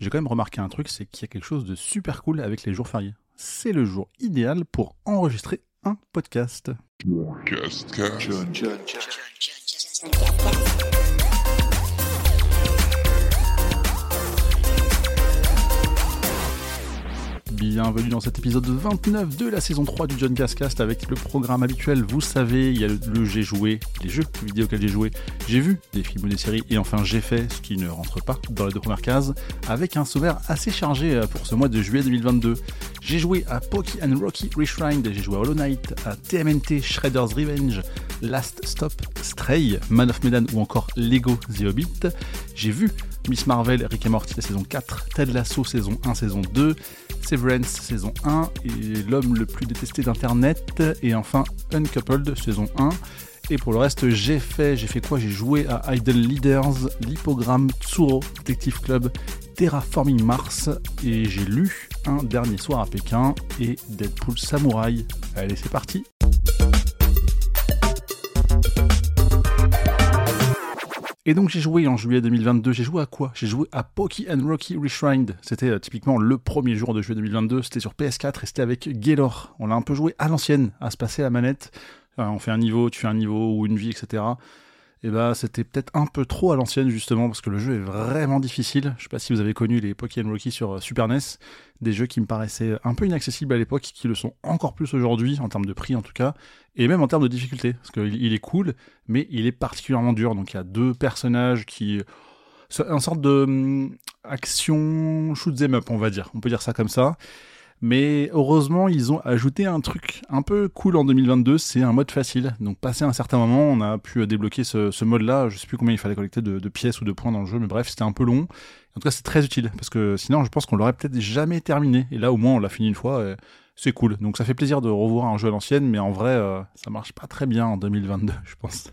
j'ai quand même remarqué un truc, c'est qu'il y a quelque chose de super cool avec les jours fériés. C'est le jour idéal pour enregistrer un podcast. Bienvenue dans cet épisode 29 de la saison 3 du John Cascast avec le programme habituel. Vous savez, il y a le, j'ai joué, les jeux vidéo auxquels j'ai joué, j'ai vu des films ou des séries et enfin j'ai fait ce qui ne rentre pas dans les deux premières cases avec un sommaire assez chargé euh, pour ce mois de juillet 2022. J'ai joué à Poki and Rocky Reshrined, j'ai joué à Hollow Knight, à TMNT Shredder's Revenge, Last Stop, Stray, Man of Medan ou encore Lego The Hobbit. J'ai vu Miss Marvel, Rick et Morty la saison 4, Ted Lasso saison 1, saison 2, Severance saison 1 et L'homme le plus détesté d'Internet et enfin Uncoupled saison 1. Et pour le reste, j'ai fait, j'ai fait quoi? J'ai joué à Idle Leaders, l'Hippogramme, Tsuro, Detective Club, Terraforming Mars et j'ai lu Un dernier soir à Pékin et Deadpool Samurai. Allez, c'est parti Et donc j'ai joué en juillet 2022, j'ai joué à quoi? J'ai joué à Poki and Rocky Reshrined. C'était euh, typiquement le premier jour de juillet 2022, c'était sur PS4 et c'était avec Gaylor. On l'a un peu joué à l'ancienne, à se passer la manette. on fait un niveau, tu fais un niveau ou une vie, etc eh ben, c'était peut-être un peu trop à l'ancienne justement parce que le jeu est vraiment difficile. Je sais pas si vous avez connu les Pokémon Rocky sur euh, Super NES, des jeux qui me paraissaient un peu inaccessibles à l'époque, qui le sont encore plus aujourd'hui en termes de prix en tout cas, et même en termes de difficulté parce qu'il est cool, mais il est particulièrement dur. Donc il y a deux personnages qui une sorte de hum, action shoot them up, on va dire. On peut dire ça comme ça. Mais heureusement, ils ont ajouté un truc un peu cool en 2022, c'est un mode facile. Donc passé un certain moment, on a pu débloquer ce, mode-là. Je sais plus combien il fallait collecter de, pièces ou de points dans le jeu, mais bref, c'était un peu long. En tout cas, c'est très utile, parce que sinon, je pense qu'on l'aurait peut-être jamais terminé. Et là, au moins, on l'a fini une fois. c'est cool. Donc ça fait plaisir de revoir un jeu à l'ancienne, mais en vrai, euh, ça marche pas très bien en 2022, je pense.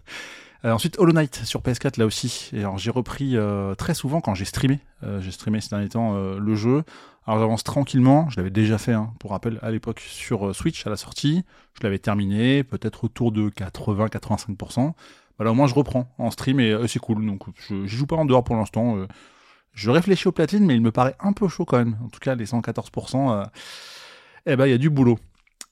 Euh, ensuite, Hollow Knight sur PS4 là aussi. Et alors j'ai repris euh, très souvent quand j'ai streamé. j'ai streamé ces derniers temps le jeu. Alors j'avance tranquillement, je l'avais déjà fait, hein, pour rappel, à l'époque sur euh, Switch à la sortie. Je l'avais terminé, peut-être autour de 80-85%. Voilà, au moins je reprends en stream et euh, c'est cool. Donc je joue pas en dehors pour l'instant. Euh. je réfléchis au platine, mais il me paraît un peu chaud quand même. En tout cas, les 114%, eh ben il y a du boulot.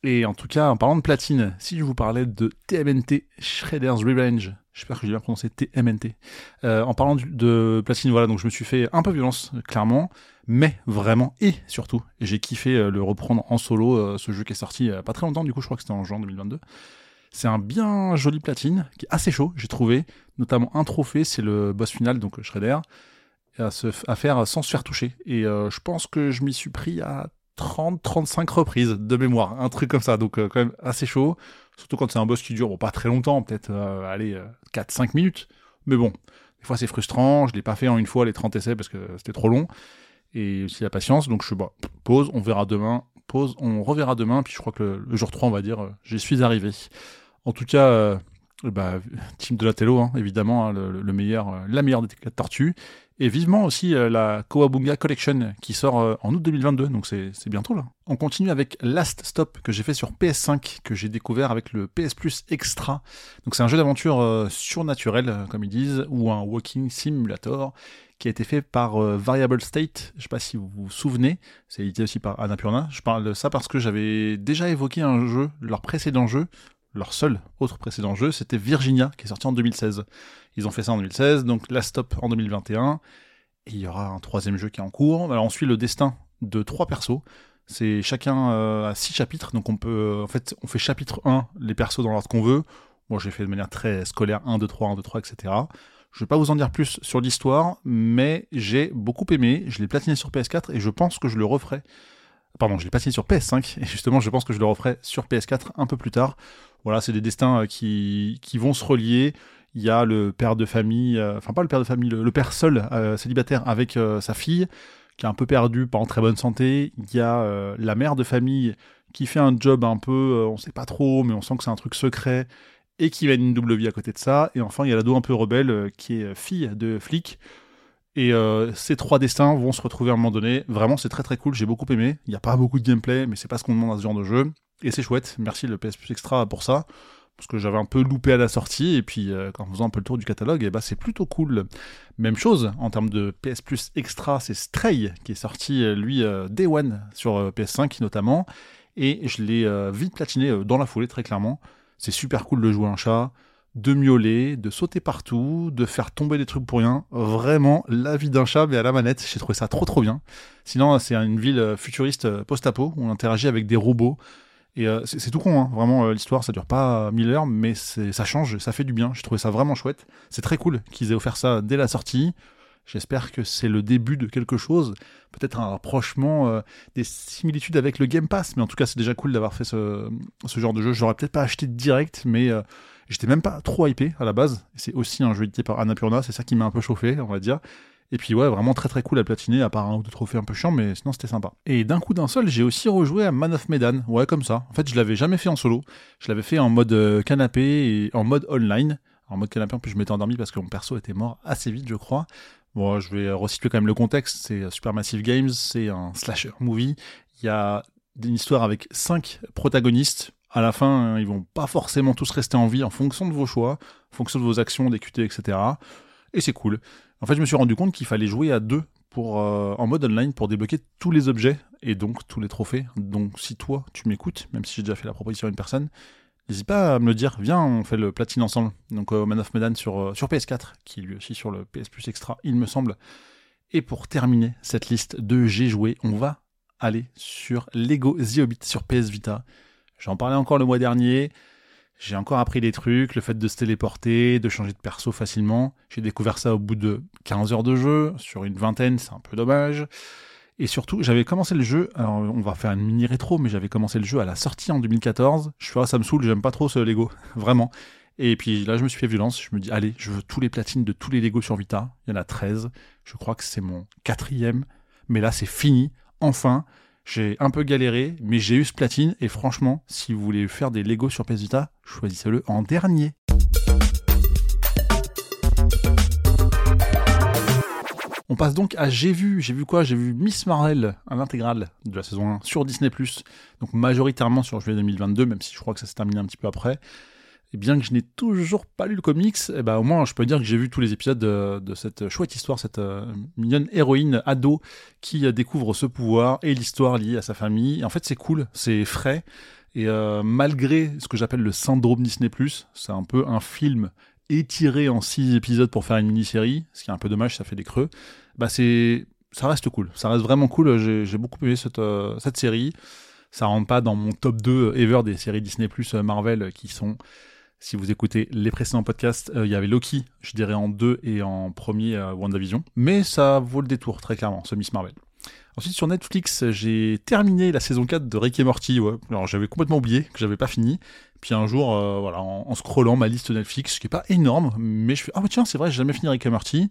Et en tout cas, en parlant de platine, si je vous parlais de TMNT Shredder's Revenge, j'espère que j'ai bien prononcé TMNT, en parlant de platine, voilà, donc je me suis fait un peu violence, clairement mais vraiment et surtout, j'ai kiffé euh, le reprendre en solo, euh, ce jeu qui est sorti pas très longtemps, du coup je crois que c'était en juin 2022. C'est un bien joli platine, qui est assez chaud, j'ai trouvé, notamment un trophée, c'est le boss final, donc Shredder, à, se, faire sans se faire toucher. Et euh, je pense que je m'y suis pris à 30-35 reprises de mémoire, un truc comme ça, donc quand même assez chaud, surtout quand c'est un boss qui dure pas très longtemps, peut-être allez 4-5 minutes, mais bon, des fois c'est frustrant, je l'ai pas fait en une fois les 30 essais parce que c'était trop long, et aussi la patience. Donc je suis bon, pause, on verra demain, pause, on reverra demain, puis je crois que le, jour 3, on va dire, euh, j'y suis arrivé. En tout cas, euh, bah, team de la Tello, hein, évidemment, hein, le, meilleur, euh, la meilleure des tortues. Et vivement aussi la Kowabunga Collection qui sort en août 2022, donc c'est bientôt là. On continue avec Last Stop que j'ai fait sur PS5, que j'ai découvert avec le PS Plus Extra. Donc c'est un jeu d'aventure surnaturel, comme ils disent, ou un walking simulator qui a été fait par euh, Variable State. Je sais pas si vous vous souvenez, c'est édité aussi par Annapurna. Je parle de ça parce que j'avais déjà évoqué un jeu, leur précédent jeu, leur seul autre précédent jeu, c'était Virginia, qui est sorti en 2016. Ils ont fait ça en 2016, donc Last Stop en 2021. Et il y aura un troisième jeu qui est en cours. Alors on suit le destin de trois persos. C'est chacun euh, à six chapitres, donc on peut, en fait, on fait chapitre 1, les persos dans l'ordre qu'on veut. Moi, j'ai fait de manière très scolaire 1, 2, 3, 1, 2, 3, etc. Je vais pas vous en dire plus sur l'histoire, mais j'ai beaucoup aimé. Je l'ai platiné sur PS4 et je pense que je le referai. Pardon, je l'ai platiné sur PS5 et justement, je pense que je le referai sur PS4 un peu plus tard. Voilà, c'est des destins euh, qui, vont se relier. Il y a le père de famille, euh, enfin pas le père de famille, le, père seul, euh, célibataire avec sa fille, qui est un peu perdu, pas en très bonne santé. Il y a la mère de famille qui fait un job un peu, on sait pas trop, mais on sent que c'est un truc secret et qui mène une double vie à côté de ça. Et enfin, il y a l'ado un peu rebelle qui est fille de flic. Et ces trois destins vont se retrouver à un moment donné. Vraiment, c'est très très cool. J'ai beaucoup aimé. Il n'y a pas beaucoup de gameplay, mais c'est pas ce qu'on demande à ce genre de jeu. Et c'est chouette. Merci le PS Plus Extra pour ça. parce que j'avais un peu loupé à la sortie, et puis euh, en faisant un peu le tour du catalogue, et eh bah, ben, c'est plutôt cool. Même chose, en termes de PS Plus Extra, c'est Stray, qui est sorti, euh, lui, euh, Day One, sur PS5 notamment, et je l'ai vite platiné dans la foulée, très clairement. C'est super cool de jouer un chat, de miauler, de sauter partout, de faire tomber des trucs pour rien. Vraiment, la vie d'un chat, mais à la manette, j'ai trouvé ça trop trop bien. Sinon, c'est une ville futuriste post-apo, où on interagit avec des robots, et euh, c'est tout con, hein. vraiment, euh, l'histoire, ça dure pas mille heures, mais ça change, ça fait du bien. J'ai trouvé ça vraiment chouette. C'est très cool qu'ils aient offert ça dès la sortie. J'espère que c'est le début de quelque chose, peut-être un rapprochement, euh, des similitudes avec le Game Pass, mais en tout cas c'est déjà cool d'avoir fait ce, ce, genre de jeu. J'aurais peut-être pas acheté direct, mais j'étais même pas trop hypé à la base. C'est aussi un jeu édité par Annapurna, c'est ça qui m'a un peu chauffé, on va dire. Et puis ouais, vraiment très très cool à platiner, à part un ou deux trophées un peu chiants, mais sinon c'était sympa. Et d'un coup d'un seul, j'ai aussi rejoué à Man of Medan, ouais comme ça. En fait, je l'avais jamais fait en solo, je l'avais fait en mode euh, canapé et en mode online. En mode canapé, en plus je m'étais endormi parce que mon perso était mort assez vite, je crois. Bon, je vais resituer quand même le contexte, c'est Supermassive Games, c'est un slasher movie. Il y a une histoire avec cinq protagonistes. À la fin, ils vont pas forcément tous rester en vie en fonction de vos choix, en fonction de vos actions, des QT, etc. Et c'est cool. En fait, je me suis rendu compte qu'il fallait jouer à deux pour, euh, en mode online pour débloquer tous les objets et donc tous les trophées. Donc si toi, tu m'écoutes, même si j'ai déjà fait la proposition à une personne, n'hésite pas à me le dire. Viens, on fait le platine ensemble. Donc euh, Man of Medan sur, euh, sur PS4, qui est lui aussi sur le PS Plus Extra, il me semble. Et pour terminer cette liste de j'ai joué, on va aller sur Lego The sur PS Vita. J'en parlais encore le mois dernier. J'ai encore appris des trucs, le fait de se téléporter, de changer de perso facilement. J'ai découvert ça au bout de 15 heures de jeu, sur une vingtaine, c'est un peu dommage. Et surtout, j'avais commencé le jeu, alors on va faire une mini rétro, mais j'avais commencé le jeu à la sortie en 2014. Je fais, ah, ça me saoule, j'aime pas trop ce Lego, vraiment. Et puis là, je me suis fait violence, je me dis, allez, je veux tous les platines de tous les Lego sur Vita. Il y en a 13. Je crois que c'est mon quatrième. Mais là, c'est fini. Enfin, j'ai un peu galéré, mais j'ai eu ce platine. Et franchement, si vous voulez faire des Lego sur PS choisissez-le en dernier. On passe donc à J'ai vu. J'ai vu quoi? J'ai vu Miss Marvel, un intégral de la saison 1 sur Disney+. Donc majoritairement sur juillet 2022, même si je crois que ça s'est terminé un petit peu après et bien que je n'ai toujours pas lu le comics, eh ben, au moins je peux dire que j'ai vu tous les épisodes de, cette chouette histoire, cette euh, mignonne héroïne ado qui euh, découvre ce pouvoir et l'histoire liée à sa famille. en fait, c'est cool, c'est frais. Et euh, malgré ce que j'appelle le syndrome Disney+, c'est un peu un film étiré en six épisodes pour faire une mini-série, ce qui est un peu dommage, ça fait des creux. Bah c'est, ça reste cool, ça reste vraiment cool. J'ai beaucoup aimé cette, cette série. Ça rentre pas dans mon top 2 ever des séries Disney Marvel qui sont si vous écoutez les précédents podcasts, euh, il y avait Loki, je dirais en deux et en premier euh, WandaVision. Mais ça vaut le détour, très clairement, ce Miss Marvel. Ensuite, sur Netflix, j'ai terminé la saison 4 de Rick et Morty. Alors, j'avais complètement oublié que j'avais pas fini. Puis un jour, euh, en, scrollant ma liste Netflix, qui est pas énorme, mais je fais ah tiens, c'est vrai, j'ai jamais fini Rick et Morty.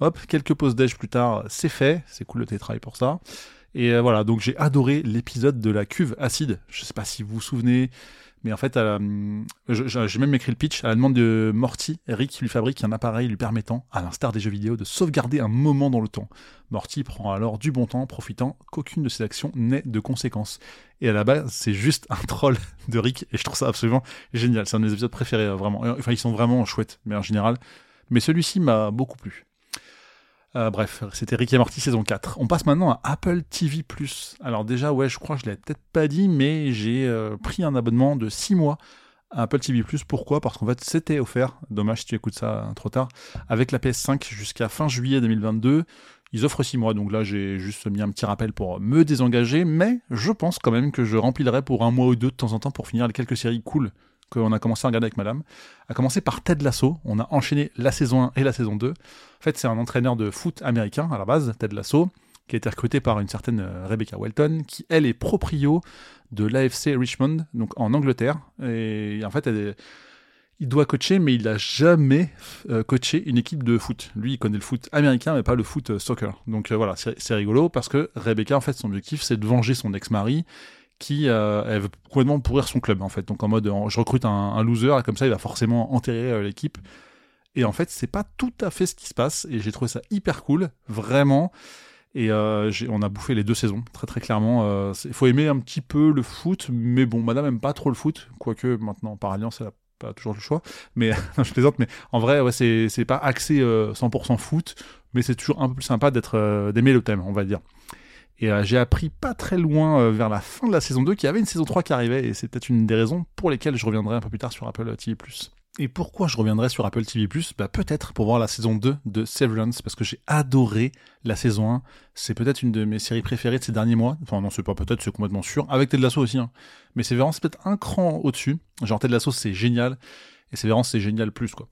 Hop, quelques pauses d'âge plus tard, c'est fait. C'est cool le télétravail pour ça. Et voilà, donc j'ai adoré l'épisode de la cuve acide. Je sais pas si vous vous souvenez, mais en fait, j'ai même écrit le pitch à la demande de Morty. Eric lui fabrique un appareil lui permettant, à l'instar des jeux vidéo, de sauvegarder un moment dans le temps. Morty prend alors du bon temps, profitant qu'aucune de ses actions n'ait de conséquences. Et à la base, c'est juste un troll de Rick, et je trouve ça absolument génial. C'est un de mes épisodes préférés, euh, vraiment. Enfin, ils sont vraiment chouettes, mais en général. Mais celui-ci m'a beaucoup plu. Euh, bref, c'était Rick et Morty saison 4. On passe maintenant à Apple TV+. Alors déjà, ouais, je crois que je l'ai peut-être pas dit, mais j'ai euh, pris un abonnement de 6 mois à Apple TV+. Pourquoi? Parce qu'en fait, c'était offert, dommage si tu écoutes ça trop tard, avec la PS5 jusqu'à fin juillet 2022. Ils offrent 6 mois, donc là j'ai juste mis un petit rappel pour me désengager, mais je pense quand même que je remplirai pour un mois ou deux de temps en temps pour finir les quelques séries cool qu'on a commencé à regarder avec madame, a commencé par Ted Lasso. On a enchaîné la saison 1 et la saison 2. En fait, c'est un entraîneur de foot américain à la base, Ted Lasso, qui a été recruté par une certaine euh, Rebecca Welton, qui elle est proprio de l'AFC Richmond, donc en Angleterre. Et en fait, il doit coacher, mais il n'a jamais euh, coaché une équipe de foot. Lui, il connaît le foot américain, mais pas le foot euh, soccer. Donc voilà, c'est rigolo parce que Rebecca, en fait, son objectif, c'est de venger son ex-mari qui euh, veut complètement pourrir son club en fait. Donc en mode je recrute un, loser et comme ça il va forcément enterrer euh, l'équipe. Et en fait c'est pas tout à fait ce qui se passe et j'ai trouvé ça hyper cool, vraiment. Et euh, on a bouffé les deux saisons, très très clairement. Il faut aimer un petit peu le foot, mais bon, madame aime pas trop le foot, quoique maintenant par alliance elle a pas toujours le choix. Mais je plaisante, mais en vrai, ouais, c'est c'est pas axé 100% foot, mais c'est toujours un peu plus sympa d'être d'aimer le thème, on va dire. Et j'ai appris pas très loin vers la fin de la saison 2 qu'il y avait une saison 3 qui arrivait, et c'est peut-être une des raisons pour lesquelles je reviendrai un peu plus tard sur Apple TV+. Et pourquoi je reviendrai sur Apple TV Bah peut-être pour voir la saison 2 de Severance, parce que j'ai adoré la saison 1. C'est peut-être une de mes séries préférées de ces derniers mois. Enfin non, c'est pas peut-être, c'est complètement sûr. Avec Ted Lasso aussi. Hein. Mais Severance, c'est peut-être un cran au-dessus. Genre Ted Lasso, c'est génial. Et Severance, c'est génial plus, quoi.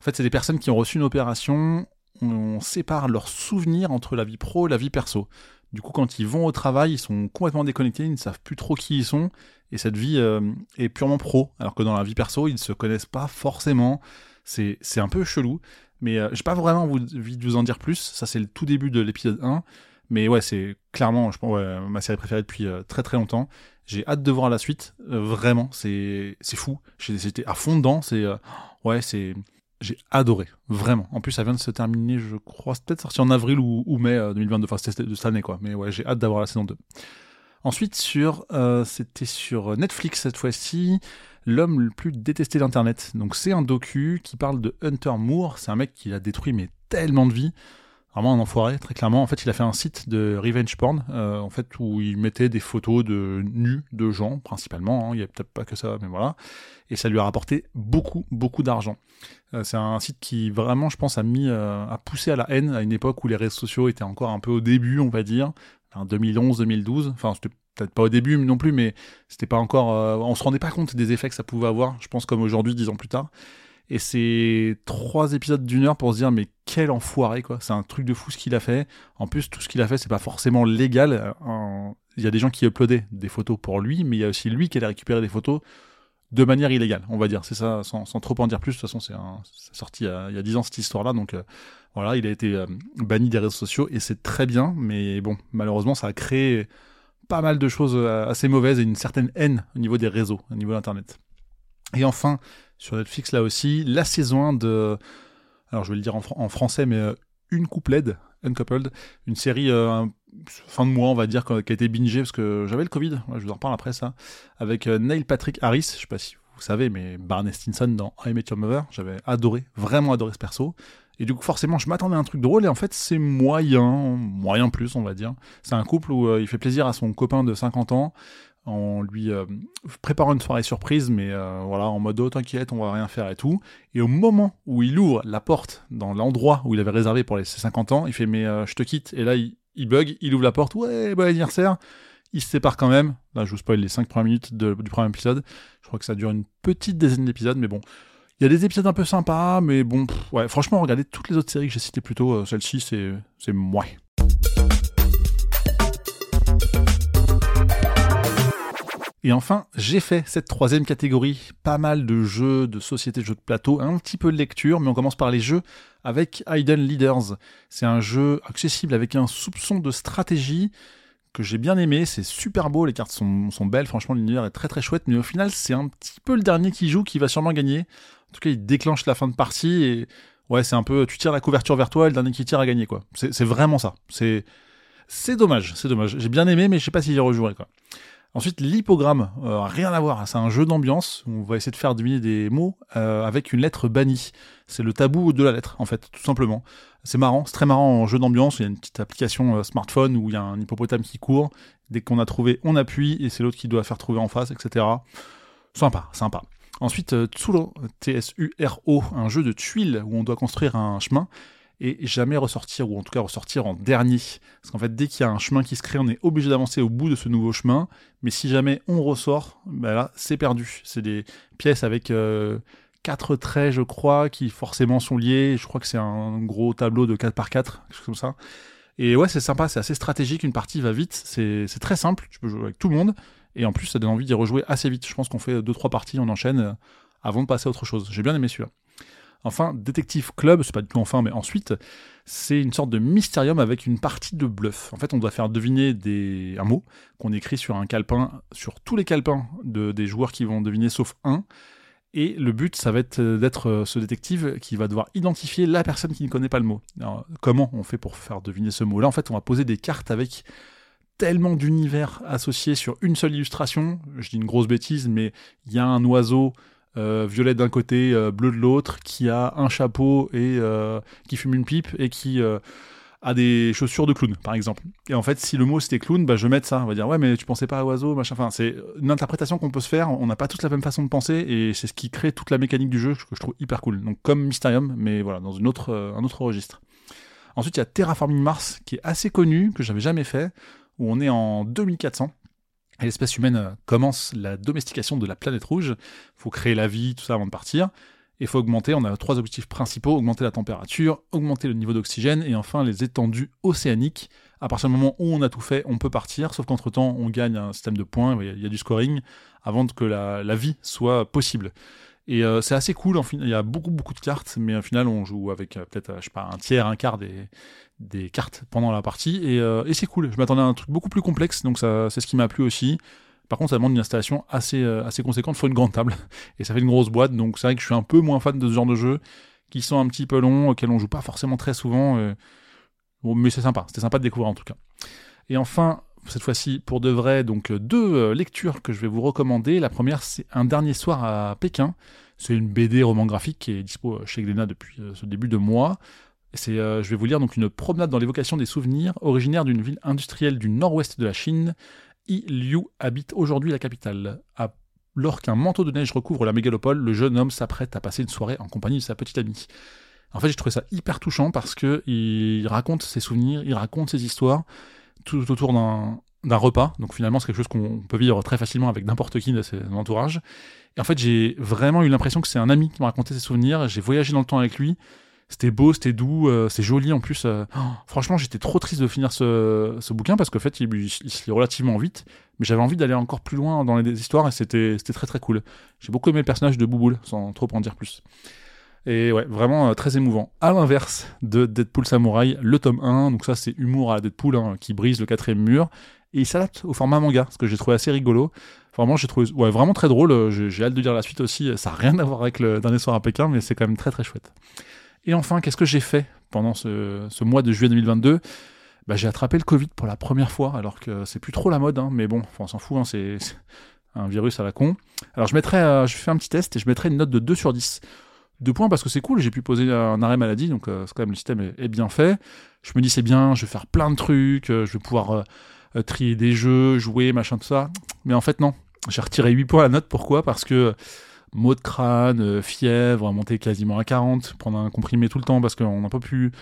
En fait, c'est des personnes qui ont reçu une opération. On sépare leurs souvenirs entre la vie pro et la vie perso. Du coup, quand ils vont au travail, ils sont complètement déconnectés, ils ne savent plus trop qui ils sont, et cette vie euh, est purement pro, alors que dans la vie perso, ils ne se connaissent pas forcément. C'est, un peu chelou, mais euh, j'ai pas vraiment envie de vous en dire plus. Ça, c'est le tout début de l'épisode 1. Mais ouais, c'est clairement, je pense, ma série préférée depuis euh, très très longtemps. J'ai hâte de voir la suite. vraiment, c'est, c'est fou. J'étais à fond dedans. C'est, ouais, c'est, j'ai adoré, vraiment. En plus, ça vient de se terminer, je crois, c'est peut-être sorti en avril ou, mai 2022, enfin c'était de cette année, quoi. Mais ouais, j'ai hâte d'avoir la saison 2. Ensuite, sur, euh, c'était sur Netflix cette fois-ci, L'homme le plus détesté d'Internet. Donc c'est un docu qui parle de Hunter Moore, c'est un mec qui a détruit mais tellement de vies, vraiment un enfoiré, très clairement. En fait, il a fait un site de revenge porn, euh, en fait, où il mettait des photos de nus de gens, principalement. Hein. il n'y a peut-être pas que ça, mais voilà. Et ça lui a rapporté beaucoup, beaucoup d'argent. Euh, c'est un site qui vraiment, je pense, a mis, a poussé à la haine à une époque où les réseaux sociaux étaient encore un peu au début, on va dire. 2011, 2012. Enfin, c'était peut-être pas au début non plus, mais c'était pas encore. Euh, on se rendait pas compte des effets que ça pouvait avoir, je pense, comme aujourd'hui, dix ans plus tard. Et c'est trois épisodes d'une heure pour se dire, mais quel enfoiré, quoi. C'est un truc de fou ce qu'il a fait. En plus, tout ce qu'il a fait, c'est pas forcément légal. Il y a des gens qui uploadaient des photos pour lui, mais il y a aussi lui qui allait récupérer des photos de manière illégale, on va dire. C'est ça, sans, trop en dire plus. De toute façon, c'est sorti il y a dix ans cette histoire-là, donc euh, voilà, il a été euh, banni des réseaux sociaux et c'est très bien, mais bon, malheureusement, ça a créé pas mal de choses euh, assez mauvaises et une certaine haine au niveau des réseaux, au niveau d'Internet. Et enfin, sur Netflix là aussi, la saison 1 de, alors je vais le dire en, français, mais euh, Une coupled, Uncoupled, une série fin de mois, on va dire, qui a été bingée parce que j'avais le Covid, je vous en reparle après ça, avec Neil Patrick Harris, je sais pas si vous savez, mais Barney Stinson dans I Met Your Mother, j'avais adoré, vraiment adoré ce perso. Et du coup, forcément, je m'attendais à un truc drôle, et en fait, c'est moyen, moyen plus, on va dire. C'est un couple où euh, il fait plaisir à son copain de 50 ans, en lui euh, préparant une soirée surprise, mais euh, voilà, en mode oh t'inquiète, on va rien faire et tout. Et au moment où il ouvre la porte dans l'endroit où il avait réservé pour les, ses 50 ans, il fait mais je te quitte. Et là, il, bug, il ouvre la porte, ouais, bon anniversaire. Il se sépare quand même. Là, je vous spoil les 5 premières minutes du premier épisode. Je crois que ça dure une petite dizaine d'épisodes, mais bon, il y a des épisodes un peu sympas, mais bon, ouais, franchement, regardez toutes les autres séries que j'ai citées plus tôt, euh, celle-ci, c'est, c'est moi. Et enfin, j'ai fait cette troisième catégorie, pas mal de jeux de société, de jeux de plateau, un petit peu de lecture, mais on commence par les jeux avec Hidden Leaders. C'est un jeu accessible avec un soupçon de stratégie que j'ai bien aimé, c'est super beau, les cartes sont, belles, franchement l'univers est très très chouette, mais au final c'est un petit peu le dernier qui joue qui va sûrement gagner. En tout cas, il déclenche la fin de partie et ouais, c'est un peu, tu tires la couverture vers toi et le dernier qui tire a gagné, quoi. C'est vraiment ça. C'est, c'est dommage, c'est dommage. J'ai bien aimé, mais je sais pas si j'y rejouerai, quoi. Ensuite, l'hypogramme, euh, rien à voir, c'est un jeu d'ambiance on va essayer de faire deviner des mots euh, avec une lettre bannie. C'est le tabou de la lettre, en fait, tout simplement. C'est marrant, c'est très marrant en jeu d'ambiance, il y a une petite application euh, smartphone où il y a un hippopotame qui court, dès qu'on a trouvé, on appuie, et c'est l'autre qui doit faire trouver en face, etc. Sympa, sympa. Ensuite, Tsuro, T-S-U-R-O, un jeu de tuiles où on doit construire un chemin et jamais ressortir, ou en tout cas ressortir en dernier. Parce qu'en fait, dès qu'il y a un chemin qui se crée, on est obligé d'avancer au bout de ce nouveau chemin, mais si jamais on ressort, ben là, c'est perdu. C'est des pièces avec euh, quatre traits, je crois, qui forcément sont liés. Je crois que c'est un gros tableau de 4 par 4, quelque chose comme ça. Et ouais, c'est sympa, c'est assez stratégique, une partie va vite, c'est très simple, tu peux jouer avec tout le monde, et en plus, ça donne envie d'y rejouer assez vite. Je pense qu'on fait 2-3 parties, on enchaîne, euh, avant de passer à autre chose. J'ai bien aimé celui-là. Enfin, Detective Club, c'est pas du tout enfin, mais ensuite, c'est une sorte de mystérium avec une partie de bluff. En fait, on doit faire deviner un mot qu'on écrit sur un calepin, sur tous les calepins de... des joueurs qui vont deviner, sauf un. Et le but, ça va être d'être euh, ce détective qui va devoir identifier la personne qui ne connaît pas le mot. Comment on fait pour faire deviner ce mot-là? En fait, on va poser des cartes avec tellement d'univers associés sur une seule illustration. Je dis une grosse bêtise, mais il y a un oiseau euh, violet d'un côté, euh, bleu de l'autre, qui a un chapeau et euh, qui fume une pipe et qui a des chaussures de clown, par exemple. Et en fait, si le mot c'était clown, bah, je vais mettre ça. On va dire, ouais, mais tu pensais pas à oiseau, machin. Enfin, c'est une interprétation qu'on peut se faire. On n'a pas tous la même façon de penser et c'est ce qui crée toute la mécanique du jeu que je trouve hyper cool. Donc, comme Mysterium, mais voilà, dans une autre, un autre registre. Ensuite, il y a Terraforming Mars, qui est assez connu, que j'avais jamais fait, où on est en 2400 l'espèce humaine euh, commence la domestication de la planète rouge. Il faut créer la vie, tout ça avant de partir. Il faut augmenter, on a trois objectifs principaux, augmenter la température, augmenter le niveau d'oxygène et enfin les étendues océaniques. À partir du moment où on a tout fait, on peut partir, sauf qu'entre-temps, on gagne un système de points, il y a du scoring, avant que la, vie soit possible. Et euh, c'est assez cool, il y a beaucoup beaucoup de cartes, mais au final on joue avec euh, peut-être, je sais pas, un tiers, un quart des, des cartes pendant la partie et, euh, et c'est cool. Je m'attendais à un truc beaucoup plus complexe, donc ça, c'est ce qui m'a plu aussi. Par contre, ça demande une installation assez, euh, assez conséquente. Il faut une grande table et ça fait une grosse boîte, donc c'est vrai que je suis un peu moins fan de ce genre de jeux qui sont un petit peu longs, auxquels on joue pas forcément très souvent. Euh. Mais c'est sympa, c'était sympa de découvrir en tout cas. Et enfin, cette fois-ci pour de vrai, donc deux lectures que je vais vous recommander. La première, c'est Un dernier soir à Pékin. C'est une BD roman graphique qui est dispo chez Glénat depuis ce début de mois. C'est, euh, je vais vous lire donc une promenade dans l'évocation des souvenirs, originaire d'une ville industrielle du nord-ouest de la Chine. Yi Liu habite aujourd'hui la capitale. Alors qu'un manteau de neige recouvre la mégalopole, le jeune homme s'apprête à passer une soirée en compagnie de sa petite amie. En fait, j'ai trouvé ça hyper touchant parce que il raconte ses souvenirs, il raconte ses histoires, tout autour d'un, repas. Donc finalement, c'est quelque chose qu'on peut vivre très facilement avec n'importe qui de son entourage. Et en fait, j'ai vraiment eu l'impression que c'est un ami qui m'a raconté ses souvenirs. J'ai voyagé dans le temps avec lui. C'était beau, c'était doux, euh, c'est joli en plus. Euh. Oh, franchement, j'étais trop triste de finir ce, ce bouquin parce qu'en fait, il, il, se lit relativement vite. Mais j'avais envie d'aller encore plus loin dans les histoires et c'était très très cool. J'ai beaucoup aimé le personnage de Bouboule, sans trop en dire plus. Et ouais, vraiment euh, très émouvant. À l'inverse de Deadpool Samurai, le tome 1, donc ça c'est humour à Deadpool hein, qui brise le quatrième mur. Et il s'adapte au format manga, ce que j'ai trouvé assez rigolo. Vraiment, j'ai trouvé ouais, vraiment très drôle. J'ai hâte de lire la suite aussi. Ça n'a rien à voir avec le dernier soir à Pékin, mais c'est quand même très très chouette. Et enfin, qu'est-ce que j'ai fait pendant ce, mois de juillet 2022 bah, J'ai attrapé le Covid pour la première fois, alors que c'est plus trop la mode, hein, mais bon, on s'en fout, hein, c'est un virus à la con. Alors je mettrai, euh, je fais un petit test et je mettrai une note de 2 sur 10. Deux points parce que c'est cool, j'ai pu poser un arrêt maladie, donc euh, c'est quand même le système est, bien fait. Je me dis c'est bien, je vais faire plein de trucs, euh, je vais pouvoir trier des jeux, jouer, machin, tout ça. Mais en fait non, j'ai retiré 8 points à la note, pourquoi? Parce que maux de crâne, euh, fièvre, monter quasiment à 40, prendre un comprimé tout le temps parce qu'on n'a pas pu,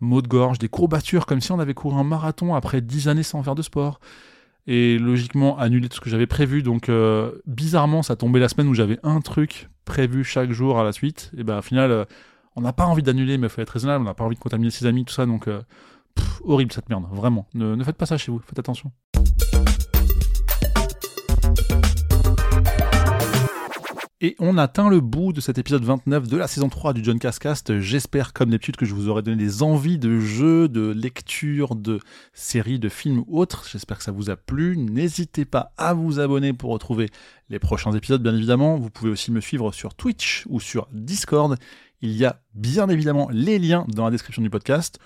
maux de gorge, des courbatures comme si on avait couru un marathon après 10 années sans faire de sport. Et logiquement annuler tout ce que j'avais prévu. Donc euh, bizarrement, ça tombait la semaine où j'avais un truc prévu chaque jour à la suite. Et ben au final, euh, on n'a pas envie d'annuler, mais il faut être raisonnable. On n'a pas envie de contaminer ses amis, tout ça. Donc horrible cette merde, vraiment. ne faites pas ça chez vous, faites attention. Et on atteint le bout de cet épisode 29 de la saison 3 du John Cascast. J'espère, comme d'habitude, que je vous aurai donné des envies de jeux, de lecture, de séries, de films ou autres. J'espère que ça vous a plu. N'hésitez pas à vous abonner pour retrouver les prochains épisodes, bien évidemment. Vous pouvez aussi me suivre sur Twitch ou sur Discord. Il y a bien évidemment les liens dans la description du podcast.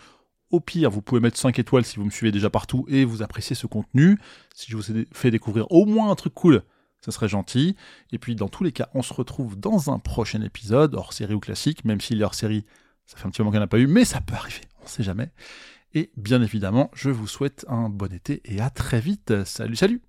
Au pire, vous pouvez mettre 5 étoiles si vous me suivez déjà partout et vous appréciez ce contenu. Si je vous ai fait découvrir au moins un truc cool, ça serait gentil. Et puis dans tous les cas, on se retrouve dans un prochain épisode, hors série ou classique, même s'il est hors série, ça fait un petit moment qu'il n'y en a pas eu, mais ça peut arriver, on ne sait jamais. Et bien évidemment, je vous souhaite un bon été et à très vite. Salut, salut